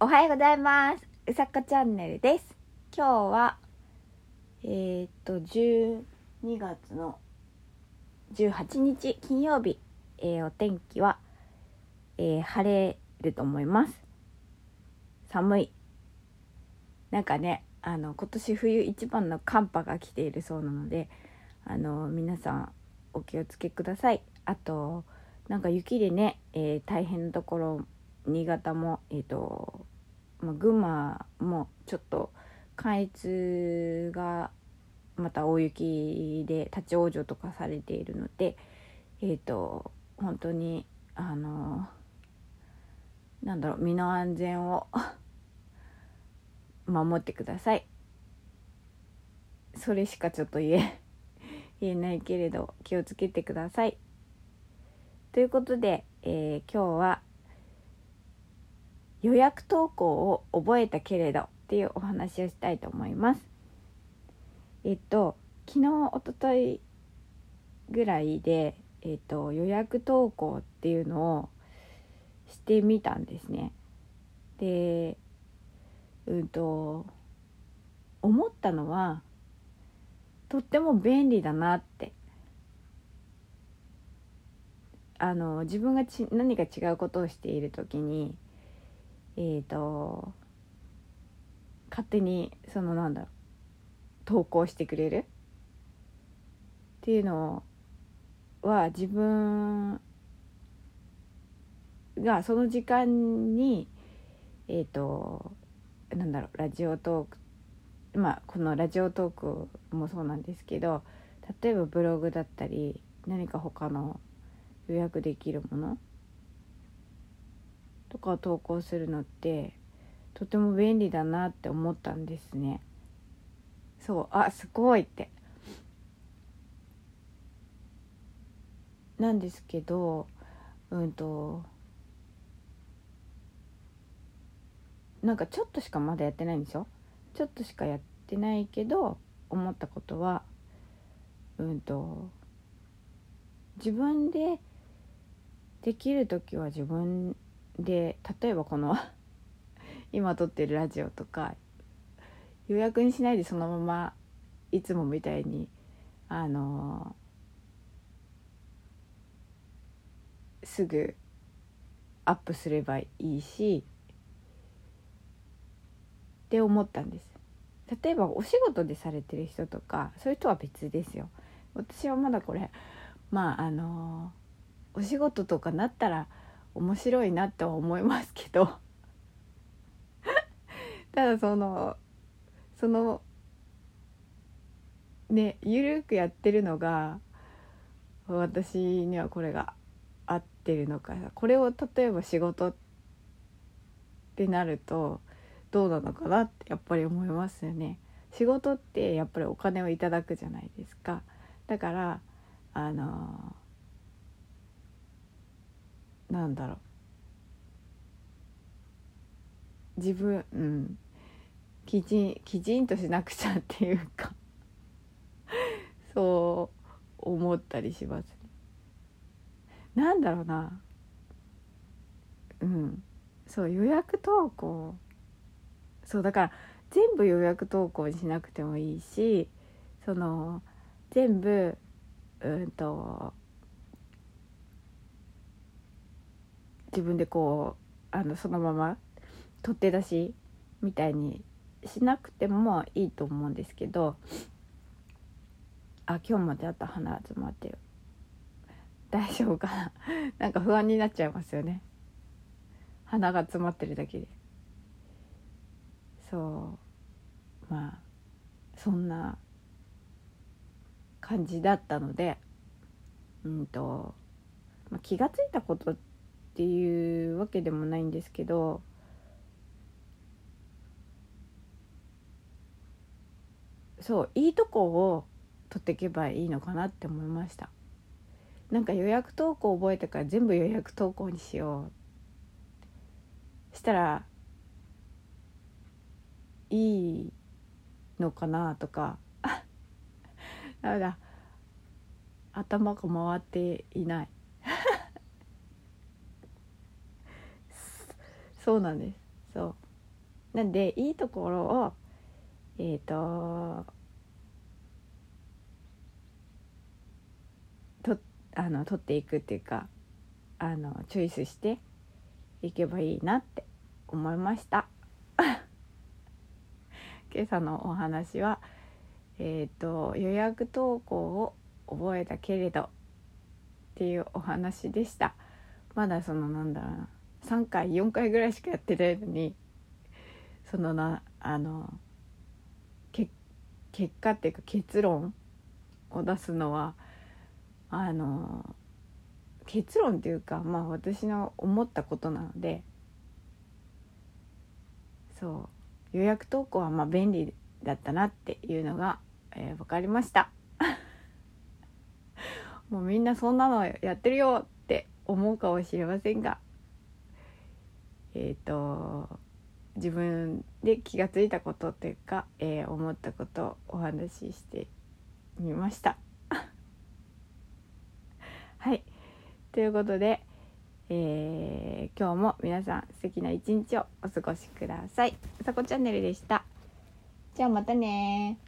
おはようございます。うさこチャンネルです。今日はえー、っと12月の18日金曜日、えー、お天気は、えー、晴れると思います。寒い。なんかねあの今年冬一番の寒波が来ているそうなのであの皆さんお気をつけください。あとなんか雪でね、え、大変なところ新潟もえっ、ー、と、まあ、群馬もちょっと関越がまた大雪で立ち往生とかされているのでえっ、ー、と本当にあのなんだろう身の安全を 守ってください。それしかちょっと言え 言えないけれど気をつけてください。ということで、えー、今日は予約投稿を覚えたけれどっていうお話をしたいと思います。えっと昨日おとといぐらいで、えっと、予約投稿っていうのをしてみたんですね。でうんと思ったのはとっても便利だなってあの自分がち何か違うことをしている時にえっ、ー、と勝手にそのなんだろう投稿してくれるっていうのは自分がその時間にえっ、ー、となんだろうラジオトークまあこのラジオトークもそうなんですけど例えばブログだったり何か他の予約できるものとかを投稿するのってとても便利だなって思ったんですね。そうあすごいってなんですけどうんとなんかちょっとしかまだやってないんですよちょっとしかやってないけど思ったことはうんと自分でできる時は自分で例えばこの 今撮ってるラジオとか予約にしないでそのままいつもみたいにあのすぐアップすればいいしって思ったんです。例えばお仕事でされてる人とかそういう人は別ですよ。私はまだこれまああのお仕事とかなったら面白いなって思いますけど ただそのそのねゆるくやってるのが私にはこれが合ってるのかこれを例えば仕事ってなるとどうなのかなってやっぱり思いますよね。仕事ってやっぱりお金をいただくじゃないですか。だからあのなんだろう。自分うん。きちんきちんとしなくちゃっていうか。そう思ったりしますね。なんだろうな。うん。そう予約投稿。そうだから全部予約投稿にしなくてもいいしその全部うんと自分でこうあのそのまま取っ手出しみたいにしなくてもいいと思うんですけどあ今日まであった花集まってる。大丈夫かな？なんか不安になっちゃいますよね。鼻が詰まってるだけで。そう。まあそんな感じだったのでうんと、まあ、気が付いたことってていうわけでもないんですけどそういいとこを取っていけばいいのかなって思いました。なんか予約投稿覚えてから全部予約投稿にしよう。したらいいのかなとかだめだ頭が回っていない。そうなんです。そう。なんでいいところをえっ、ととあの取っていくっていうかあのチョイスしていけばいいなって思いました。今朝のお話はえっ、と予約投稿を覚えたけれどっていうお話でした。まだそのなんだろうな。3回4回ぐらいしかやってないのにそのなあのけ結果っていうか結論を出すのはあの結論っていうかまあ私の思ったことなのでそう予約投稿はまあ便利だったなっていうのが、えー、分かりました。もうみんなそんなのやってるよって思うかもしれませんがえっ、ー、と自分で気が付いたことっていうか、えー、思ったことをお話ししてみました はいということで、えー、今日も皆さん素敵な一日をお過ごしください。さこチャンネルでした。じゃあまたね